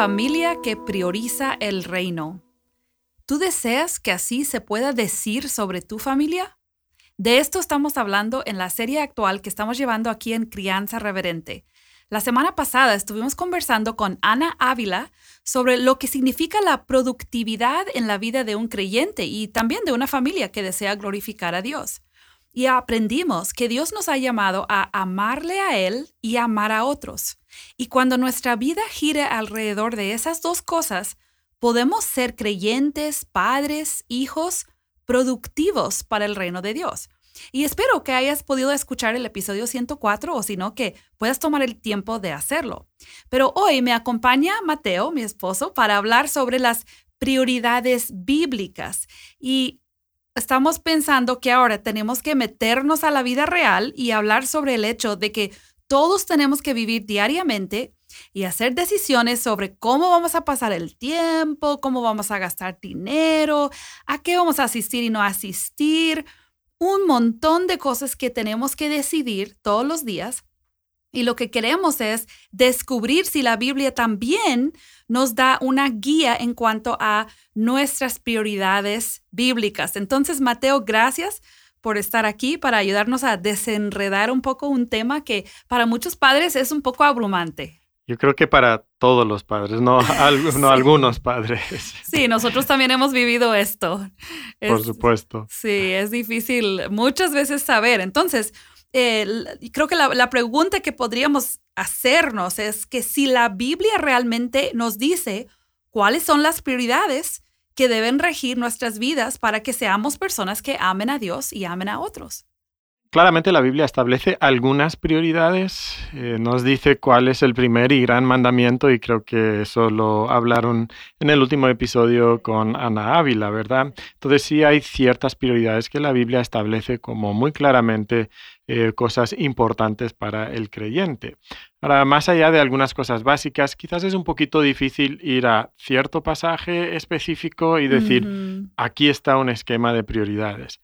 Familia que prioriza el reino. ¿Tú deseas que así se pueda decir sobre tu familia? De esto estamos hablando en la serie actual que estamos llevando aquí en Crianza Reverente. La semana pasada estuvimos conversando con Ana Ávila sobre lo que significa la productividad en la vida de un creyente y también de una familia que desea glorificar a Dios. Y aprendimos que Dios nos ha llamado a amarle a Él y amar a otros. Y cuando nuestra vida gire alrededor de esas dos cosas, podemos ser creyentes, padres, hijos, productivos para el reino de Dios. Y espero que hayas podido escuchar el episodio 104 o si no, que puedas tomar el tiempo de hacerlo. Pero hoy me acompaña Mateo, mi esposo, para hablar sobre las prioridades bíblicas. Y estamos pensando que ahora tenemos que meternos a la vida real y hablar sobre el hecho de que todos tenemos que vivir diariamente y hacer decisiones sobre cómo vamos a pasar el tiempo, cómo vamos a gastar dinero, a qué vamos a asistir y no asistir, un montón de cosas que tenemos que decidir todos los días. Y lo que queremos es descubrir si la Biblia también nos da una guía en cuanto a nuestras prioridades bíblicas. Entonces, Mateo, gracias por estar aquí para ayudarnos a desenredar un poco un tema que para muchos padres es un poco abrumante. Yo creo que para todos los padres, no, no algunos padres. Sí, nosotros también hemos vivido esto. Por supuesto. Sí, es difícil muchas veces saber. Entonces, creo que la, la pregunta que podríamos hacernos es que si la Biblia realmente nos dice cuáles son las prioridades, que deben regir nuestras vidas para que seamos personas que amen a Dios y amen a otros. Claramente la Biblia establece algunas prioridades, eh, nos dice cuál es el primer y gran mandamiento y creo que eso lo hablaron en el último episodio con Ana Ávila, ¿verdad? Entonces sí hay ciertas prioridades que la Biblia establece como muy claramente eh, cosas importantes para el creyente. Ahora, más allá de algunas cosas básicas, quizás es un poquito difícil ir a cierto pasaje específico y decir, aquí está un esquema de prioridades.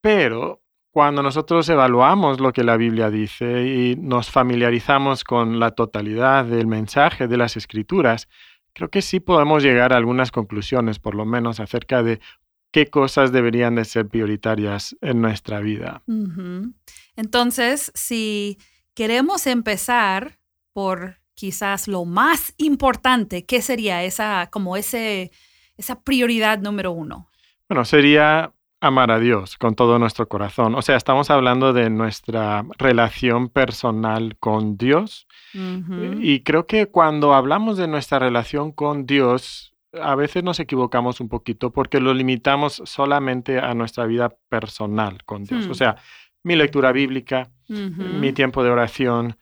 Pero cuando nosotros evaluamos lo que la Biblia dice y nos familiarizamos con la totalidad del mensaje de las escrituras, creo que sí podemos llegar a algunas conclusiones, por lo menos acerca de qué cosas deberían de ser prioritarias en nuestra vida. Entonces, si queremos empezar por quizás lo más importante, ¿qué sería esa, como ese, esa prioridad número uno? Bueno, sería amar a Dios con todo nuestro corazón. O sea, estamos hablando de nuestra relación personal con Dios. Y creo que cuando hablamos de nuestra relación con Dios, a veces nos equivocamos un poquito porque lo limitamos solamente a nuestra vida personal con Dios. O hmm. sea, mi lectura bíblica, mi tiempo de oración,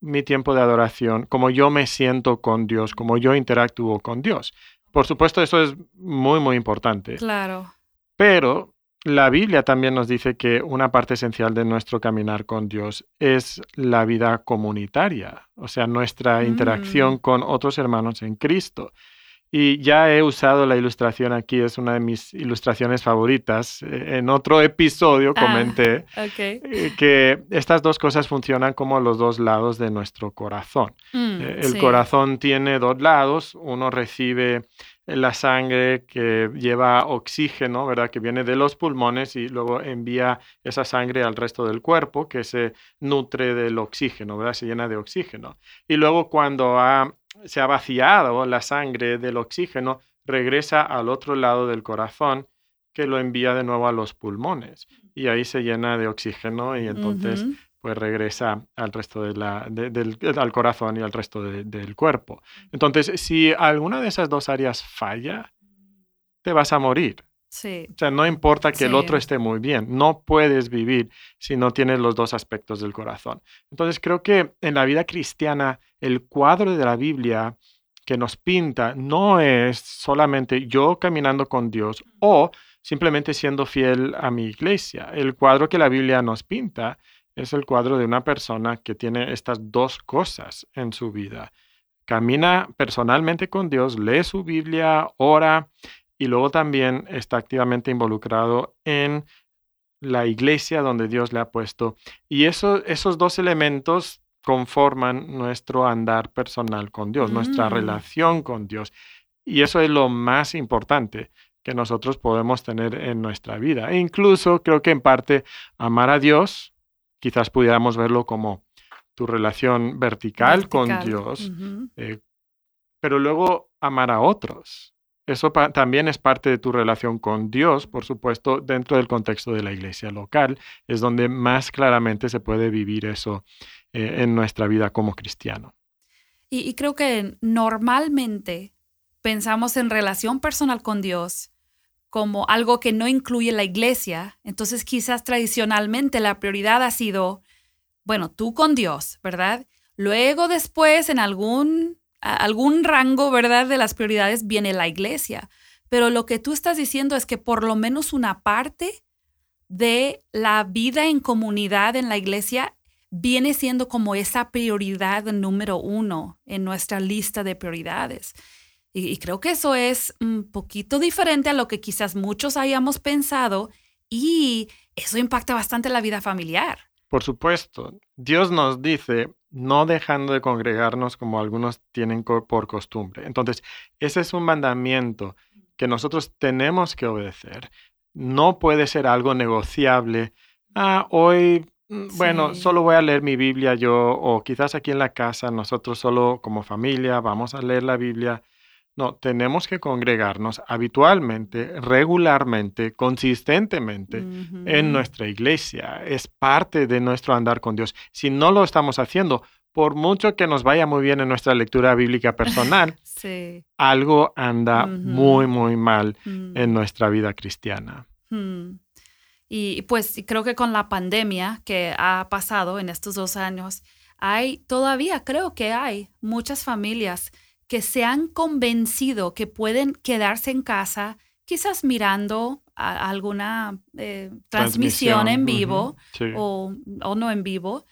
mi tiempo de adoración, como yo me siento con Dios, como yo interactúo con Dios. Por supuesto, eso es muy, muy importante. Claro. Pero la Biblia también nos dice que una parte esencial de nuestro caminar con Dios es la vida comunitaria, o sea, nuestra interacción mm. con otros hermanos en Cristo. Y ya he usado la ilustración aquí, es una de mis ilustraciones favoritas. Eh, en otro episodio ah, comenté eh, que estas dos cosas funcionan como los dos lados de nuestro corazón. Mm, eh, el corazón tiene dos lados, uno recibe la sangre que lleva oxígeno, ¿verdad? Que viene de los pulmones y luego envía esa sangre al resto del cuerpo que se nutre del oxígeno, ¿verdad? Se llena de oxígeno. Y luego cuando ha se ha vaciado la sangre del oxígeno, regresa al otro lado del corazón que lo envía de nuevo a los pulmones y ahí se llena de oxígeno y entonces pues regresa al resto de la, del, al corazón y al resto del cuerpo. Entonces, si alguna de esas dos áreas falla, te vas a morir. Sí. O sea, no importa que el otro esté muy bien, no puedes vivir si no tienes los dos aspectos del corazón. Entonces creo que en la vida cristiana el cuadro de la Biblia que nos pinta no es solamente yo caminando con Dios o simplemente siendo fiel a mi iglesia. El cuadro que la Biblia nos pinta es el cuadro de una persona que tiene estas dos cosas en su vida. Camina personalmente con Dios, lee su Biblia, ora y luego también está activamente involucrado en la iglesia donde Dios le ha puesto. Y eso, esos dos elementos conforman nuestro andar personal con Dios, nuestra Mm. relación con Dios. Y eso es lo más importante que nosotros podemos tener en nuestra vida. E incluso creo que en parte amar a Dios, quizás pudiéramos verlo como tu relación vertical, con. Dios, eh, pero luego amar a otros. Eso también es parte de tu relación con Dios, por supuesto, dentro del contexto de la iglesia local, es donde más claramente se puede vivir eso eh, en nuestra vida como cristiano. Y, y creo que normalmente pensamos en relación personal con Dios como algo que no incluye la iglesia. Entonces quizás tradicionalmente la prioridad ha sido, bueno, tú con Dios, ¿verdad? Luego después en algún, algún rango, ¿verdad? De las prioridades viene la iglesia. Pero lo que tú estás diciendo es que por lo menos una parte de la vida en comunidad en la iglesia viene siendo como esa prioridad número uno en nuestra lista de prioridades. Y, y creo que eso es un poquito diferente a lo que quizás muchos hayamos pensado y eso impacta bastante la vida familiar. Por supuesto, Dios nos dice no dejando de congregarnos como algunos tienen co- por costumbre. Entonces, ese es un mandamiento que nosotros tenemos que obedecer. No puede ser algo negociable. Ah, hoy, mm, bueno, solo voy a leer mi Biblia yo, o quizás aquí en la casa nosotros solo como familia vamos a leer la Biblia. No, tenemos que congregarnos habitualmente, regularmente, consistentemente en nuestra iglesia, es parte de nuestro andar con Dios. Si no lo estamos haciendo, por mucho que nos vaya muy bien en nuestra lectura bíblica personal, Sí. algo anda muy, muy mal Mm. en nuestra vida cristiana. Hmm. Y pues creo que con la pandemia que ha pasado en estos dos años, hay todavía, creo que hay muchas familias que se han convencido que pueden quedarse en casa, quizás mirando a- alguna eh, transmisión, en vivo sí. o, o no en vivo,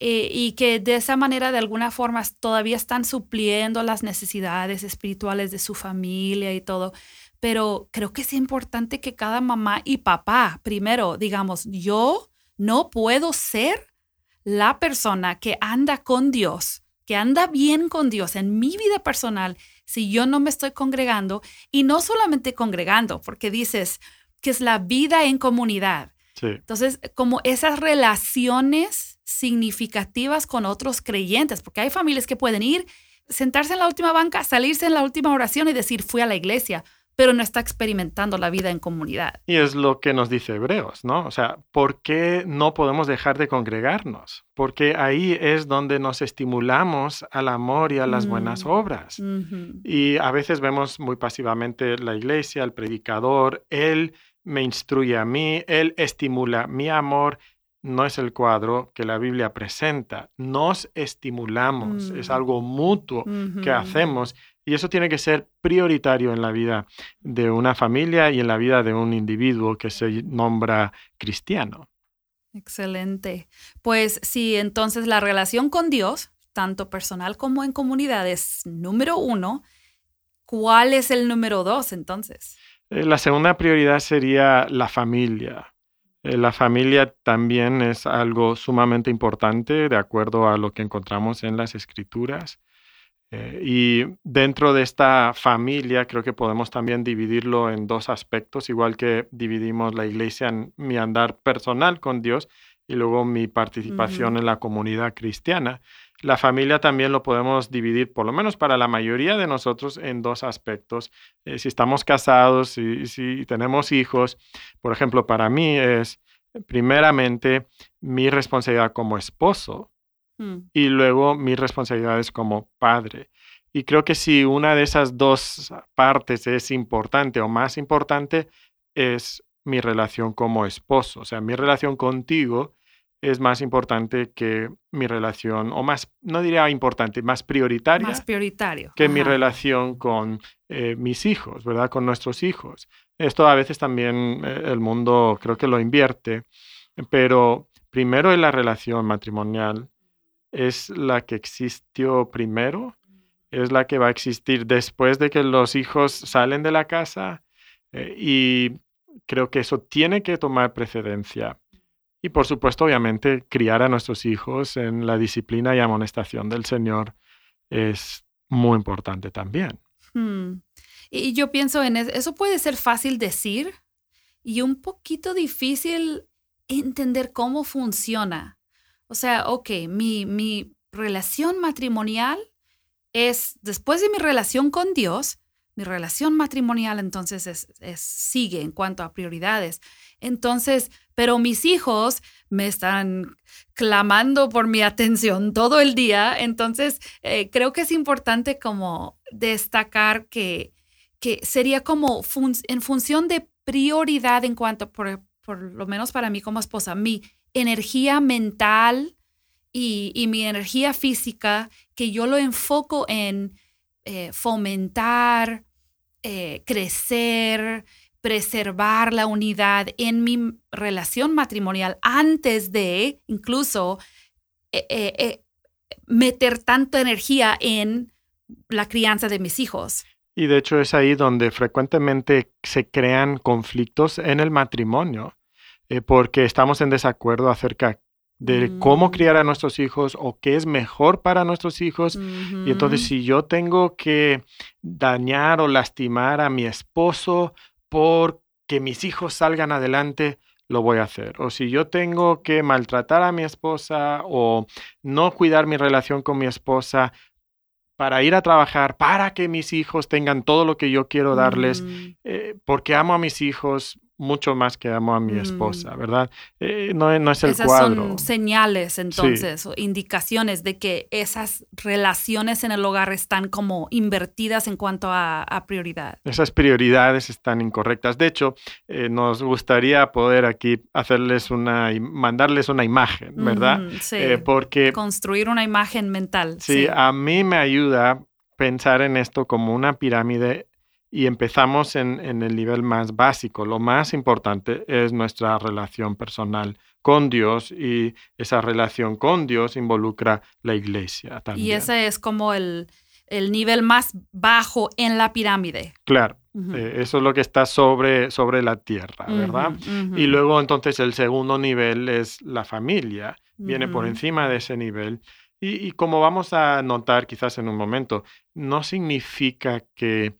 eh, y que de esa manera, de alguna forma, todavía están supliendo las necesidades espirituales de su familia y todo. Pero creo que es importante que cada mamá y papá, primero, digamos, yo no puedo ser la persona que anda con Dios, que anda bien con Dios en mi vida personal, si yo no me estoy congregando y no solamente congregando, porque dices que es la vida en comunidad. Sí. Entonces, como esas relaciones significativas con otros creyentes, porque hay familias que pueden ir, sentarse en la última banca, salirse en la última oración y decir, fui a la iglesia, pero no está experimentando la vida en comunidad. Y es lo que nos dice Hebreos, ¿no? O sea, ¿por qué no podemos dejar de congregarnos? Porque ahí es donde nos estimulamos al amor y a las buenas Mm. obras. Y a veces vemos muy pasivamente la iglesia, el predicador, él me instruye a mí, él estimula mi amor. No es el cuadro que la Biblia presenta. Nos estimulamos, es Mm. algo mutuo que hacemos y eso tiene que ser prioritario en la vida de una familia y en la vida de un individuo que se nombra cristiano. Excelente. Pues sí, entonces la relación con Dios, tanto personal como en comunidad, es número uno. ¿Cuál es el número dos entonces? Eh, La segunda prioridad sería la familia. Eh, La familia también es algo sumamente importante de acuerdo a lo que encontramos en las escrituras. Eh, y dentro de esta familia creo que podemos también dividirlo en dos aspectos, igual que dividimos la iglesia en mi andar personal con Dios y luego mi participación en la comunidad cristiana. La familia también lo podemos dividir, por lo menos para la mayoría de nosotros, en dos aspectos. Eh, si estamos casados, si, si tenemos hijos, por ejemplo, para mí es primeramente mi responsabilidad como esposo Mm, y luego mis responsabilidades como padre. Y creo que si una de esas dos partes es importante o más importante, es mi relación como esposo. O sea, mi relación contigo es más importante que mi relación, o más, no diría importante, más prioritaria. Más prioritario. Que mi relación con eh, mis hijos, ¿verdad? Con nuestros hijos. Esto a veces también eh, el mundo creo que lo invierte, pero primero en la relación matrimonial es la que existió primero, es la que va a existir después de que los hijos salen de la casa eh, y creo que eso tiene que tomar precedencia. Y por supuesto, obviamente, criar a nuestros hijos en la disciplina y amonestación del Señor es muy importante también. Hmm. Y yo pienso en eso, eso puede ser fácil decir y un poquito difícil entender cómo funciona. O sea, ok, mi, mi relación matrimonial es, después de mi relación con Dios, mi relación matrimonial entonces es, sigue en cuanto a prioridades. Entonces, pero mis hijos me están clamando por mi atención todo el día. Entonces, eh, creo que es importante como destacar que, que sería como en función de prioridad en cuanto, por, por, lo menos para mí como esposa, mi energía mental y, y mi energía física, que yo lo enfoco en eh, fomentar, eh, crecer, preservar la unidad en mi relación matrimonial antes de incluso eh, meter tanta energía en la crianza de mis hijos. Y de hecho es ahí donde frecuentemente se crean conflictos en el matrimonio, porque estamos en desacuerdo acerca de cómo mm. criar a nuestros hijos o qué es mejor para nuestros hijos. Y entonces si yo tengo que dañar o lastimar a mi esposo por que mis hijos salgan adelante, lo voy a hacer. O si yo tengo que maltratar a mi esposa o no cuidar mi relación con mi esposa para ir a trabajar, para que mis hijos tengan todo lo que yo quiero darles, mm. eh, porque amo a mis hijos, mucho más que amo a mi esposa, mm. ¿verdad? Eh, no, no, es el esas cuadro. Son señales entonces, o indicaciones de que esas relaciones en el hogar están como invertidas en cuanto a, prioridad. Esas prioridades están incorrectas. De hecho, eh, nos gustaría poder aquí hacerles una, mandarles una imagen, ¿verdad? sí. Eh, porque... Construir una imagen mental. sí, a mí me ayuda pensar en esto como una pirámide y empezamos en, el nivel más básico. Lo más importante es nuestra relación personal con Dios y esa relación con Dios involucra la iglesia también. Y ese es como el, nivel más bajo en la pirámide. Claro. Eh, eso es lo que está sobre, sobre la tierra, ¿verdad? Y luego entonces el segundo nivel es la familia, viene por encima de ese nivel. Y, y como vamos a notar quizás en un momento, no significa que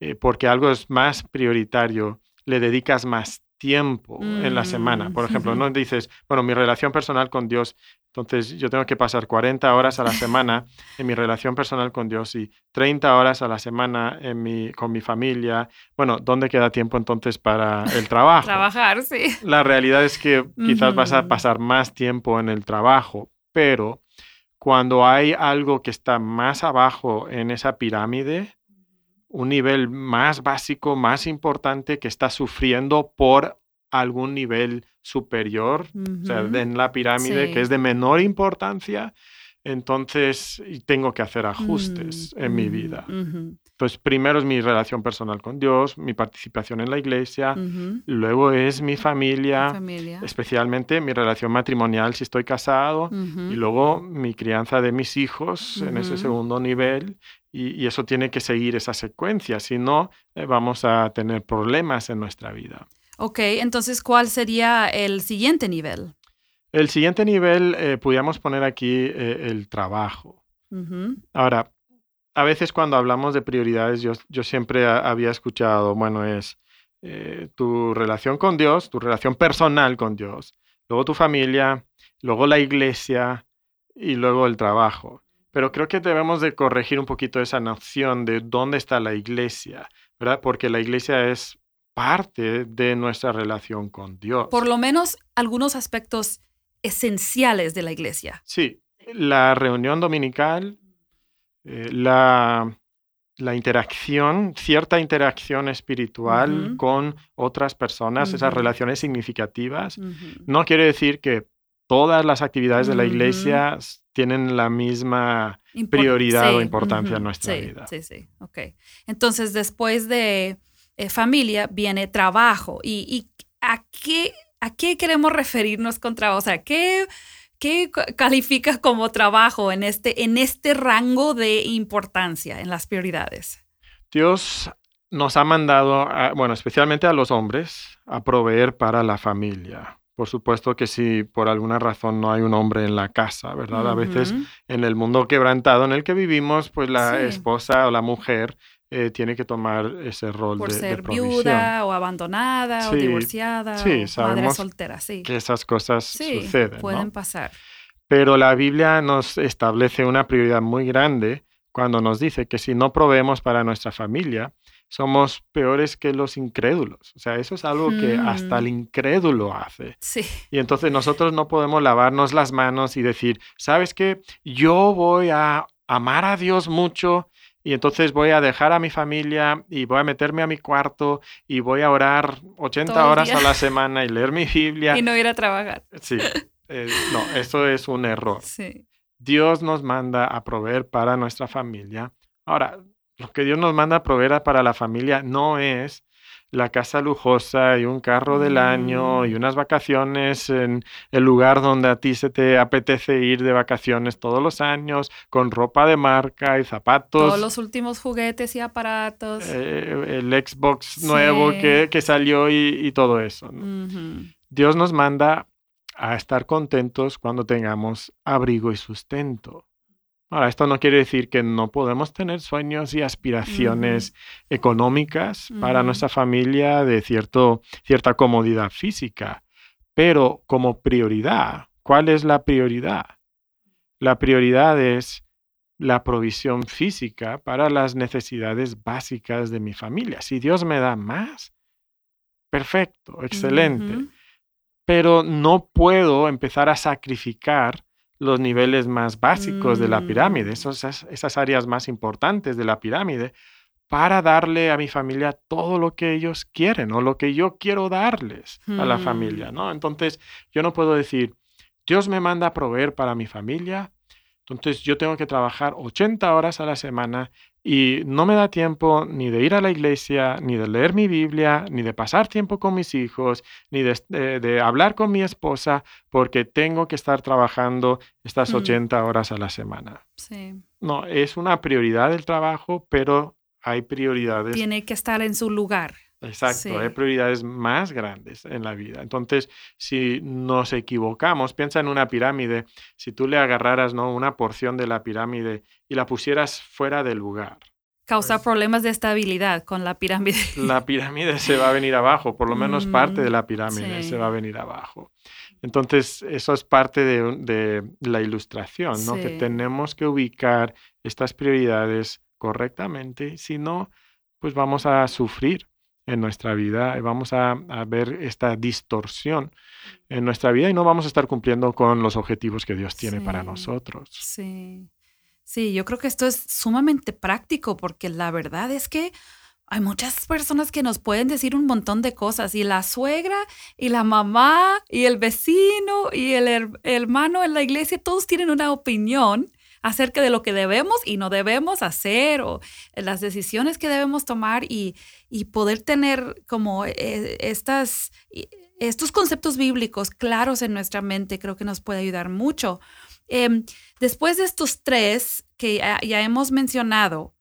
eh, porque algo es más prioritario, le dedicas más tiempo en la semana. Mm, Por ejemplo, no dices, bueno, mi relación personal con Dios, entonces yo tengo que pasar 40 horas a la semana en mi relación personal con Dios y 30 horas a la semana en mi, con mi familia. Bueno, ¿dónde queda tiempo entonces para el trabajo? Trabajar, sí. La realidad es que quizás vas a pasar más tiempo en el trabajo, pero cuando hay algo que está más abajo en esa pirámide, un nivel más básico, más importante, que está sufriendo por algún nivel superior, o sea, en la pirámide, que es de menor importancia, entonces tengo que hacer ajustes mm, en mi vida. Entonces, primero es mi relación personal con Dios, mi participación en la iglesia, luego es mi familia, especialmente mi relación matrimonial si estoy casado, y luego mi crianza de mis hijos en ese segundo nivel, y, eso tiene que seguir esa secuencia, si no, eh, vamos a tener problemas en nuestra vida. Ok, entonces, ¿cuál sería el siguiente nivel? El siguiente nivel, eh, pudiéramos poner aquí eh, el trabajo. Ahora, a veces cuando hablamos de prioridades, yo, yo siempre había escuchado, bueno, es tu relación con Dios, tu relación personal con Dios, luego tu familia, luego la iglesia y luego el trabajo. Pero creo que debemos de corregir un poquito esa noción de dónde está la iglesia, ¿verdad? Porque la iglesia es parte de nuestra relación con Dios. Por lo menos algunos aspectos esenciales de la iglesia. Sí, la reunión dominical, eh, la la interacción, cierta interacción espiritual con otras personas, esas relaciones significativas. No quiere decir que todas las actividades de la iglesia tienen la misma Impor- prioridad o importancia en nuestra sí, vida. Sí, sí, ok. Entonces, después de eh, familia viene trabajo. ¿Y, y a, qué, a qué queremos referirnos con trabajo? O sea, ¿qué, qué ca- califica como trabajo en este, en este rango de importancia en las prioridades? Dios nos ha mandado, a- bueno, especialmente a los hombres, a proveer para la familia. Por supuesto que si por alguna razón no hay un hombre en la casa, ¿verdad? A veces en el mundo quebrantado en el que vivimos, pues la Sí. esposa o la mujer eh, tiene que tomar ese rol Por de, de ser provisión. viuda o abandonada o divorciada sí, o madre soltera, sí. Que esas cosas Sí, suceden, pueden ¿no? pasar. Pero la Biblia nos establece una prioridad muy grande cuando nos dice que si no proveemos para nuestra familia, somos peores que los incrédulos. O sea, eso es algo que hasta Mm. el incrédulo hace. Sí. Y entonces nosotros no podemos lavarnos las manos y decir, ¿sabes qué? Yo voy a amar a Dios mucho y entonces voy a dejar a mi familia y voy a meterme a mi cuarto y voy a orar 80 Todo el horas a la semana y leer mi Biblia. Y no ir a trabajar. Sí, eh, no, eso es un error. Sí. Dios nos manda a proveer para nuestra familia. Ahora, lo que Dios nos manda a proveer para la familia no es la casa lujosa y un carro del año y Mm. unas vacaciones en el lugar donde a ti se te apetece ir de vacaciones todos los años, con ropa de marca y zapatos. Todos los últimos juguetes y aparatos. eh, el Xbox nuevo Sí. que, que salió y, y todo eso. Dios nos manda a estar contentos cuando tengamos abrigo y sustento. Ahora, esto no quiere decir que no podemos tener sueños y aspiraciones económicas para nuestra familia de cierto, cierta comodidad física, pero como prioridad, ¿cuál es la prioridad? La prioridad es la provisión física para las necesidades básicas de mi familia. Si Dios me da más, perfecto, excelente. Pero no puedo empezar a sacrificar los niveles más básicos de la pirámide, Mm. esos- esas, esas áreas más importantes de la pirámide, para darle a mi familia todo lo que ellos quieren o lo que yo quiero darles a la Mm. familia, ¿no? Entonces, yo no puedo decir, Dios me manda a proveer para mi familia, entonces yo tengo que trabajar 80 horas a la semana y no me da tiempo ni de ir a la iglesia, ni de leer mi Biblia, ni de pasar tiempo con mis hijos, ni de, de- de hablar con mi esposa, porque tengo que estar trabajando estas Mm. 80 horas a la semana. Sí. No, es una prioridad el trabajo, pero hay prioridades. Tiene que estar en su lugar. Exacto, Sí. hay prioridades más grandes en la vida. Entonces, si nos equivocamos, piensa en una pirámide, si tú le agarraras ¿no? una porción de la pirámide y la pusieras fuera del lugar, Causa Pues- problemas de estabilidad con la pirámide. la pirámide se va a venir abajo, por lo menos parte de Mm, la pirámide sí. se va a venir abajo. Entonces, eso es parte de, la ilustración, ¿no? Que tenemos que ubicar estas prioridades correctamente, si no, pues vamos a sufrir en nuestra vida y vamos a, a ver esta distorsión en nuestra vida y no vamos a estar cumpliendo con los objetivos que Dios tiene para nosotros. Sí. Sí, yo creo que esto es sumamente práctico porque la verdad es que hay muchas personas que nos pueden decir un montón de cosas y la suegra y la mamá y el vecino y el her- hermano en la iglesia, todos tienen una opinión acerca de lo que debemos y no debemos hacer o las decisiones que debemos tomar y, y poder tener como eh, estas, y- estos conceptos bíblicos claros en nuestra mente creo que nos puede ayudar mucho. Em, después de estos tres que ya, ya hemos mencionado,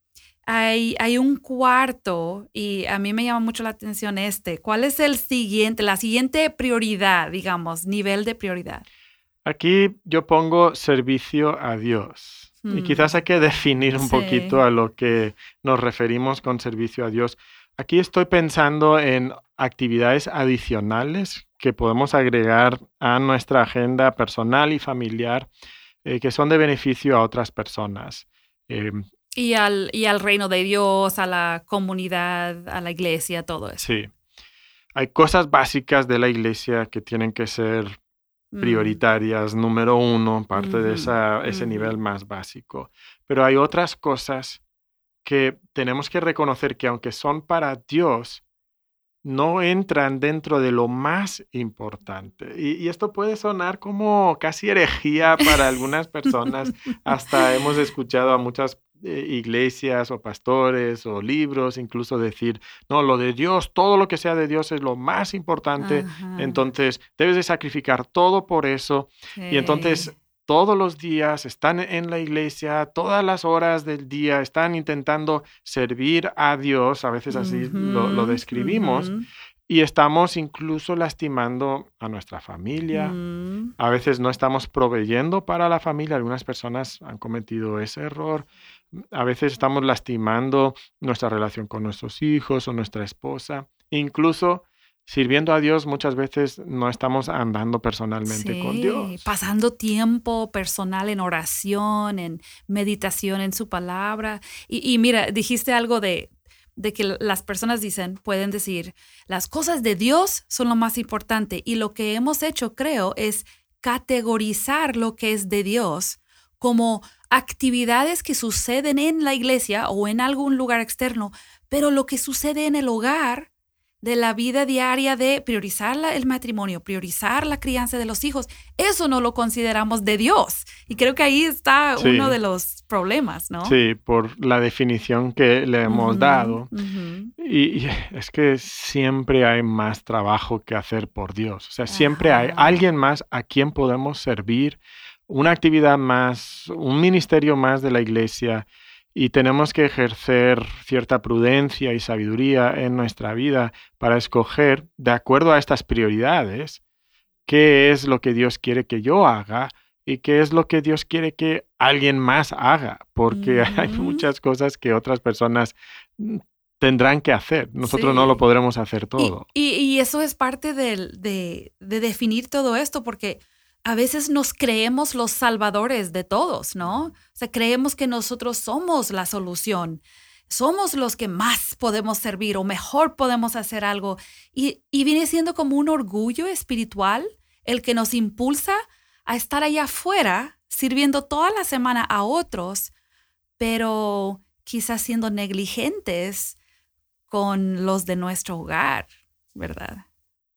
hay, hay un cuarto y a mí me llama mucho la atención este. ¿Cuál es el siguiente, la siguiente prioridad, digamos, nivel de prioridad? Aquí yo pongo servicio a Dios. Y Mm. quizás hay que definir un Sí. poquito a lo que nos referimos con servicio a Dios. Aquí estoy pensando en actividades adicionales que podemos agregar a nuestra agenda personal y familiar eh, que son de beneficio a otras personas. Eh, Y al, y al reino de Dios, a la comunidad, a la iglesia, todo eso. sí. Hay cosas básicas de la iglesia que tienen que ser Mm. prioritarias, número uno, parte de esa, ese nivel más básico. Pero hay otras cosas que tenemos que reconocer que aunque son para Dios, no entran dentro de lo más importante. Y, esto puede sonar como casi herejía para algunas personas. Hasta hemos escuchado a muchas eh, iglesias o pastores o libros incluso decir, no, lo de Dios, todo lo que sea de Dios es lo más importante. Entonces, debes de sacrificar todo por eso. Y entonces todos los días, están en la iglesia, todas las horas del día, están intentando servir a Dios, a veces así lo, describimos, y estamos incluso lastimando a nuestra familia. Mm. A veces no estamos proveyendo para la familia, algunas personas han cometido ese error. A veces estamos lastimando nuestra relación con nuestros hijos o nuestra esposa. Incluso sirviendo a Dios muchas veces no estamos andando personalmente con Dios. Pasando tiempo personal en oración, en meditación en su palabra. Y, mira, dijiste algo de, de que las personas dicen, pueden decir, las cosas de Dios son lo más importante. Y lo que hemos hecho, creo, es categorizar lo que es de Dios como actividades que suceden en la iglesia o en algún lugar externo, pero lo que sucede en el hogar de la vida diaria de priorizar el matrimonio, priorizar la crianza de los hijos, eso no lo consideramos de Dios. Y creo que ahí está uno de los problemas, ¿no? Sí, por la definición que le hemos dado. y, es que siempre hay más trabajo que hacer por Dios. O sea, siempre hay alguien más a quien podemos servir, una actividad más, un ministerio más de la iglesia y tenemos que ejercer cierta prudencia y sabiduría en nuestra vida para escoger, de acuerdo a estas prioridades, qué es lo que Dios quiere que yo haga y qué es lo que Dios quiere que alguien más haga, porque hay muchas cosas que otras personas mm, tendrán que hacer. Nosotros no lo podremos hacer todo. Y, eso es parte de, de definir todo esto, porque a veces nos creemos los salvadores de todos, ¿no? O sea, creemos que nosotros somos la solución, somos los que más podemos servir o mejor podemos hacer algo. Y, viene siendo como un orgullo espiritual el que nos impulsa a estar allá afuera sirviendo toda la semana a otros, pero quizás siendo negligentes con los de nuestro hogar, ¿verdad?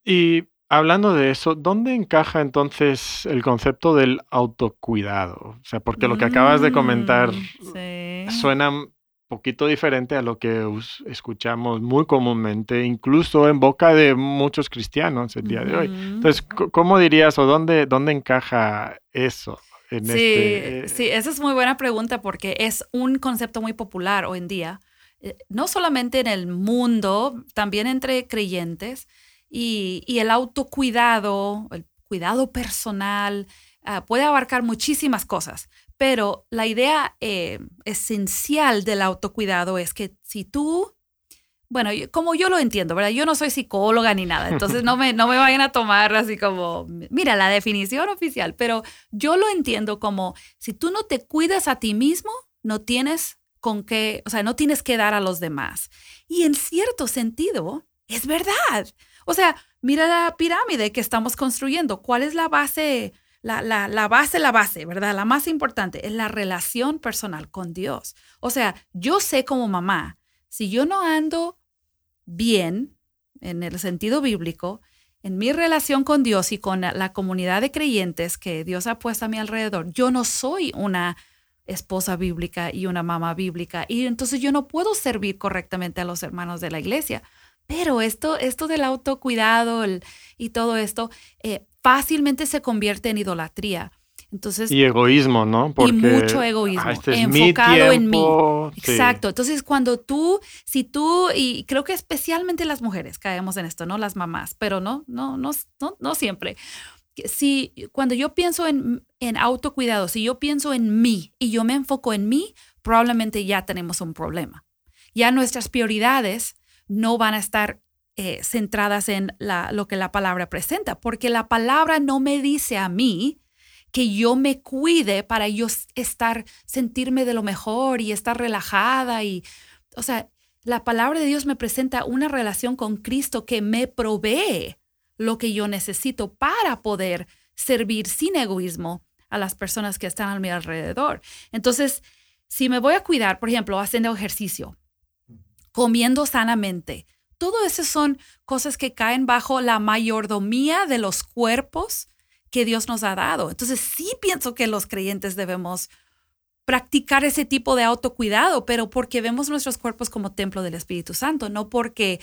Y Hablando de eso, ¿dónde encaja entonces el concepto del autocuidado? O sea, porque lo que acabas de comentar mm, suena un poquito diferente a lo que escuchamos muy comúnmente, incluso en boca de muchos cristianos el día de hoy. Entonces, ¿cómo dirías o dónde, dónde encaja eso? En sí, este, sí, esa es muy buena pregunta porque es un concepto muy popular hoy en día, eh, no solamente en el mundo, también entre creyentes y, el autocuidado, el cuidado personal, ah, puede abarcar muchísimas cosas, pero la idea eh, esencial del autocuidado es que si tú, bueno, como yo lo entiendo, ¿verdad? Yo no soy psicóloga ni nada, entonces no me, no me vayan a tomar así como, mira, la definición oficial, pero yo lo entiendo como, si tú no te cuidas a ti mismo, no tienes con qué, o sea, no tienes que dar a los demás. Y en cierto sentido, es verdad. O sea, mira la pirámide que estamos construyendo. ¿Cuál es la base? La, la, la, base, la base, ¿verdad? La más importante es la relación personal con Dios. O sea, yo sé como mamá, si yo no ando bien, en el sentido bíblico, en mi relación con Dios y con la comunidad de creyentes que Dios ha puesto a mi alrededor, yo no soy una esposa bíblica y una mamá bíblica y entonces yo no puedo servir correctamente a los hermanos de la iglesia pero esto, esto del autocuidado y todo esto eh, fácilmente se convierte en idolatría. Entonces, y egoísmo, ¿no? y mucho egoísmo, ah, este enfocado en mí. Exacto. Entonces, cuando tú, si tú, y creo que especialmente las mujeres caemos en esto, ¿no? Las mamás, pero no, no, no, no, no siempre. Si cuando yo pienso en, en autocuidado, si yo pienso en mí y yo me enfoco en mí, probablemente ya tenemos un problema. Ya nuestras prioridades no van a estar eh, centradas en lo que la palabra presenta, porque la palabra no me dice a mí que yo me cuide para yo estar, sentirme de lo mejor y estar relajada y, o sea, la palabra de Dios me presenta una relación con Cristo que me provee lo que yo necesito para poder servir sin egoísmo a las personas que están a mi alrededor. Entonces, si me voy a cuidar, por ejemplo, haciendo ejercicio, comiendo sanamente, todo eso son cosas que caen bajo la mayordomía de los cuerpos que Dios nos ha dado. Entonces sí pienso que los creyentes debemos practicar ese tipo de autocuidado, pero porque vemos nuestros cuerpos como templo del Espíritu Santo, no porque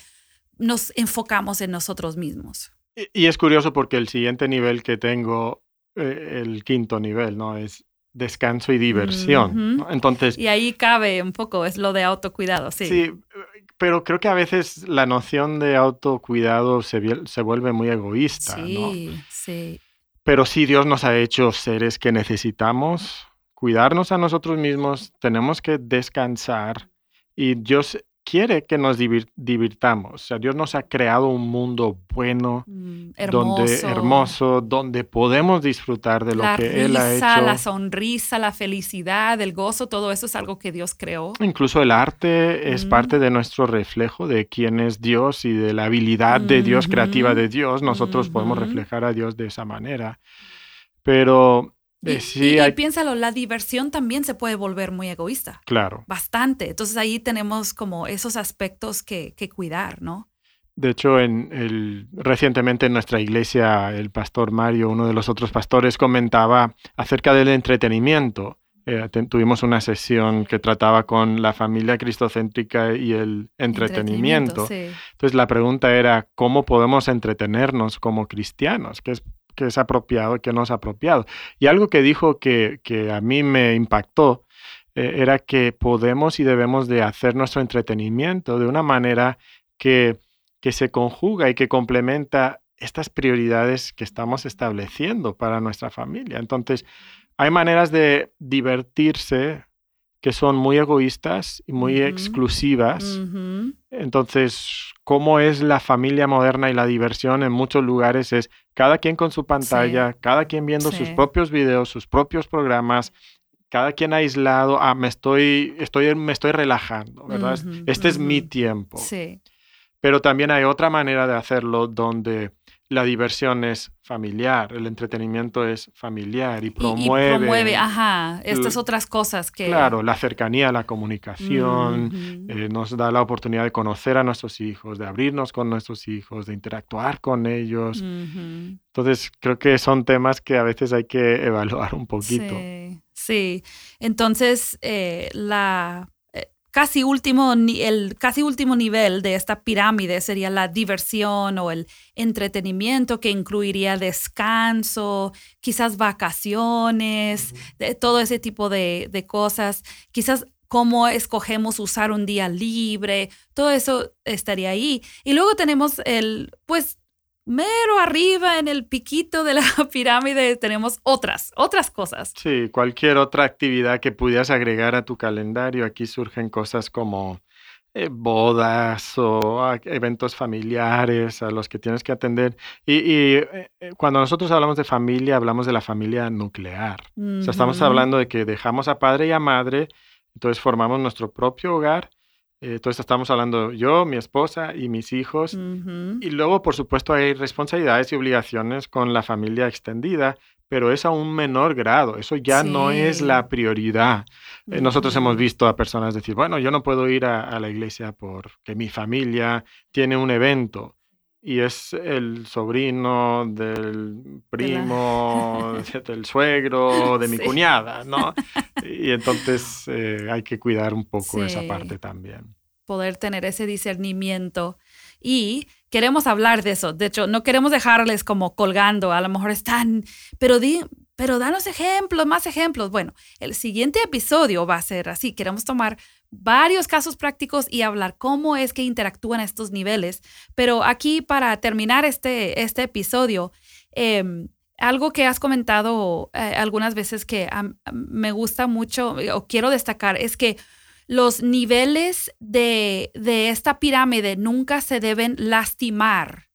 nos enfocamos en nosotros mismos. Y, es curioso porque el siguiente nivel que tengo, eh, el quinto nivel, ¿no? Es descanso y diversión. Entonces. Y ahí cabe un poco, es lo de autocuidado, sí. Sí, pero creo que a veces la noción de autocuidado se, se vuelve muy egoísta. Sí, sí. Pero sí, Dios nos ha hecho seres que necesitamos cuidarnos a nosotros mismos, tenemos que descansar y Dios quiere que nos divirtamos. O sea, Dios nos ha creado un mundo bueno, mm, hermoso. donde hermoso, donde podemos disfrutar de lo que Él ha hecho. La sonrisa, la felicidad, el gozo, todo eso es algo que Dios creó. Incluso el arte es parte de nuestro reflejo de quién es Dios y de la habilidad de Dios, creativa de Dios. Nosotros podemos reflejar a Dios de esa manera. Pero y, sí, piénsalo, la diversión también se puede volver muy egoísta. Claro. Bastante. Entonces ahí tenemos como esos aspectos que, cuidar, ¿no? De hecho, en el, recientemente en nuestra iglesia, el pastor Mario, uno de los otros pastores, comentaba acerca del entretenimiento. Eh, tuvimos una sesión que trataba con la familia cristocéntrica y el entretenimiento. Entonces la pregunta era, ¿cómo podemos entretenernos como cristianos? Que es que es apropiado y que no es apropiado. Y algo que dijo que, a mí me impactó eh, era que podemos y debemos de hacer nuestro entretenimiento de una manera que, que se conjuga y que complementa estas prioridades que estamos estableciendo para nuestra familia. Entonces, hay maneras de divertirse que son muy egoístas y muy exclusivas. Entonces, ¿cómo es la familia moderna y la diversión en muchos lugares? Es cada quien con su pantalla, cada quien viendo sus propios videos, sus propios programas, cada quien aislado. Ah, me estoy, estoy, me estoy relajando, ¿verdad? este es mi tiempo. Sí. Pero también hay otra manera de hacerlo donde la diversión es familiar, el entretenimiento es familiar y promueve. Y, promueve, ajá, estas otras cosas que... Claro, la cercanía, la comunicación, eh, nos da la oportunidad de conocer a nuestros hijos, de abrirnos con nuestros hijos, de interactuar con ellos. Entonces, creo que son temas que a veces hay que evaluar un poquito. Sí, sí. Entonces, eh, la casi último, el casi último nivel de esta pirámide sería la diversión o el entretenimiento que incluiría descanso, quizás vacaciones, todo ese tipo de, de cosas, quizás cómo escogemos usar un día libre, todo eso estaría ahí. Y luego tenemos el, pues, mero arriba en el piquito de la pirámide tenemos otras, otras cosas. Sí, cualquier otra actividad que pudieras agregar a tu calendario. Aquí surgen cosas como eh, bodas o ah, eventos familiares a los que tienes que atender. Y, eh, eh, cuando nosotros hablamos de familia, hablamos de la familia nuclear. O sea, estamos hablando de que dejamos a padre y a madre, entonces formamos nuestro propio hogar entonces estamos hablando yo, mi esposa y mis hijos. Y luego, por supuesto, hay responsabilidades y obligaciones con la familia extendida, pero es a un menor grado. Eso ya no es la prioridad. Eh, nosotros hemos visto a personas decir, bueno, yo no puedo ir a la iglesia porque mi familia tiene un evento y es el sobrino del primo, del suegro, de mi cuñada, ¿no? Y entonces eh, hay que cuidar un poco esa parte también. Poder tener ese discernimiento. Y queremos hablar de eso. De hecho, no queremos dejarles como colgando. A lo mejor están, pero di, pero danos ejemplos, más ejemplos. Bueno, el siguiente episodio va a ser así. Queremos tomar varios casos prácticos y hablar cómo es que interactúan estos niveles. Pero aquí para terminar este, este episodio, em, algo que has comentado eh, algunas veces que me gusta mucho eh, o quiero destacar es que los niveles de, esta pirámide nunca se deben lastimar.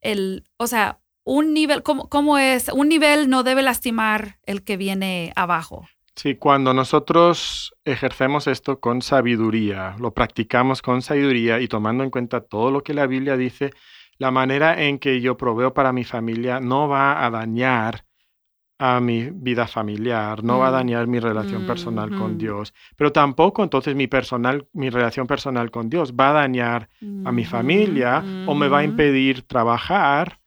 El, o sea, un nivel, ¿cómo, ¿cómo es? Un nivel no debe lastimar el que viene abajo. Sí, cuando nosotros ejercemos esto con sabiduría, lo practicamos con sabiduría y tomando en cuenta todo lo que la Biblia dice, la manera en que yo proveo para mi familia no va a dañar a mi vida familiar, no va a Mm, dañar mi relación personal con ujú. Dios, pero tampoco entonces mi personal, mi relación personal con Dios va a dañar a mi Ujú, familia o me va a impedir trabajar.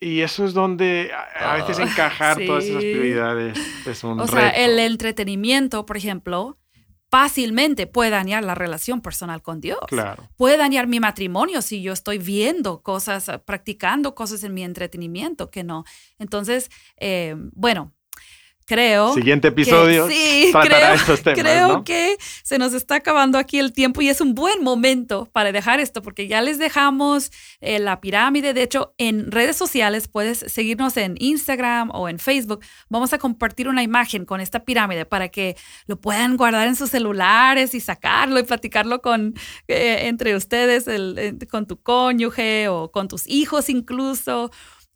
Y eso es donde a, veces Oh, encajar todas esas prioridades es un O sea, el entretenimiento, por ejemplo, fácilmente puede dañar la relación personal con Dios. Claro. Puede dañar mi matrimonio si yo estoy viendo cosas, practicando cosas en mi entretenimiento que no. Entonces, eh, bueno, creo Siguiente que episodio sí, tratará creo, estos temas, creo ¿no? que se nos está acabando aquí el tiempo y es un buen momento para dejar esto porque ya les dejamos eh, la pirámide. De hecho, en redes sociales puedes seguirnos en Instagram o en Facebook. Vamos a compartir una imagen con esta pirámide para que lo puedan guardar en sus celulares y sacarlo y platicarlo con eh, entre ustedes, el- eh, con tu cónyuge o con tus hijos incluso.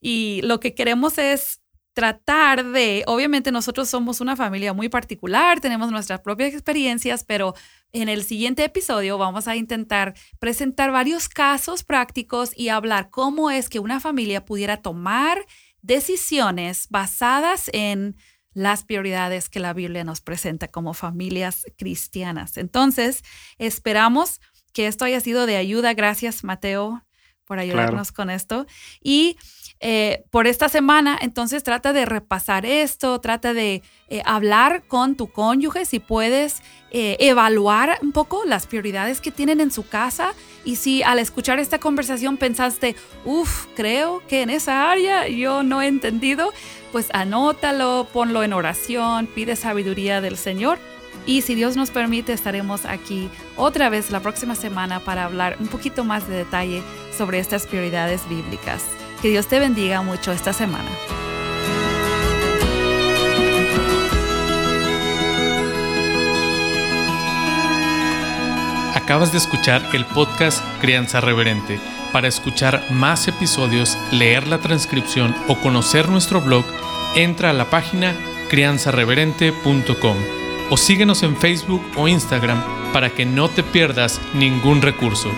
Y lo que queremos es tratar de, obviamente nosotros somos una familia muy particular, tenemos nuestras propias experiencias, pero en el siguiente episodio vamos a intentar presentar varios casos prácticos y hablar cómo es que una familia pudiera tomar decisiones basadas en las prioridades que la Biblia nos presenta como familias cristianas. Entonces, esperamos que esto haya sido de ayuda. Gracias, Mateo, por ayudarnos con esto. Y eh, por esta semana, entonces trata de repasar esto, trata de eh, hablar con tu cónyuge si puedes eh, evaluar un poco las prioridades que tienen en su casa y si al escuchar esta conversación pensaste, uff, creo que en esa área yo no he entendido, pues anótalo, ponlo en oración, pide sabiduría del Señor. Y si Dios nos permite, estaremos aquí otra vez la próxima semana para hablar un poquito más de detalle sobre estas prioridades bíblicas. Que Dios te bendiga mucho esta semana. Acabas de escuchar el podcast Crianza Reverente. Para escuchar más episodios, leer la transcripción o conocer nuestro blog, entra a la página crianzareverente.com o síguenos en Facebook o Instagram para que no te pierdas ningún recurso.